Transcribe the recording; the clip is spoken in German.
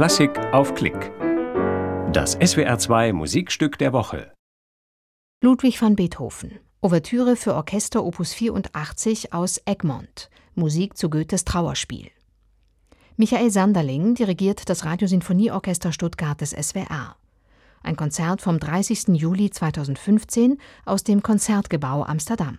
Klassik auf Klick. Das SWR2 Musikstück der Woche. Ludwig van Beethoven. Ouvertüre für Orchester Opus 84 aus Egmont. Musik zu Goethes Trauerspiel. Michael Sanderling dirigiert das Radiosinfonieorchester Stuttgart des SWR. Ein Konzert vom 30. Juli 2015 aus dem Konzertgebau Amsterdam.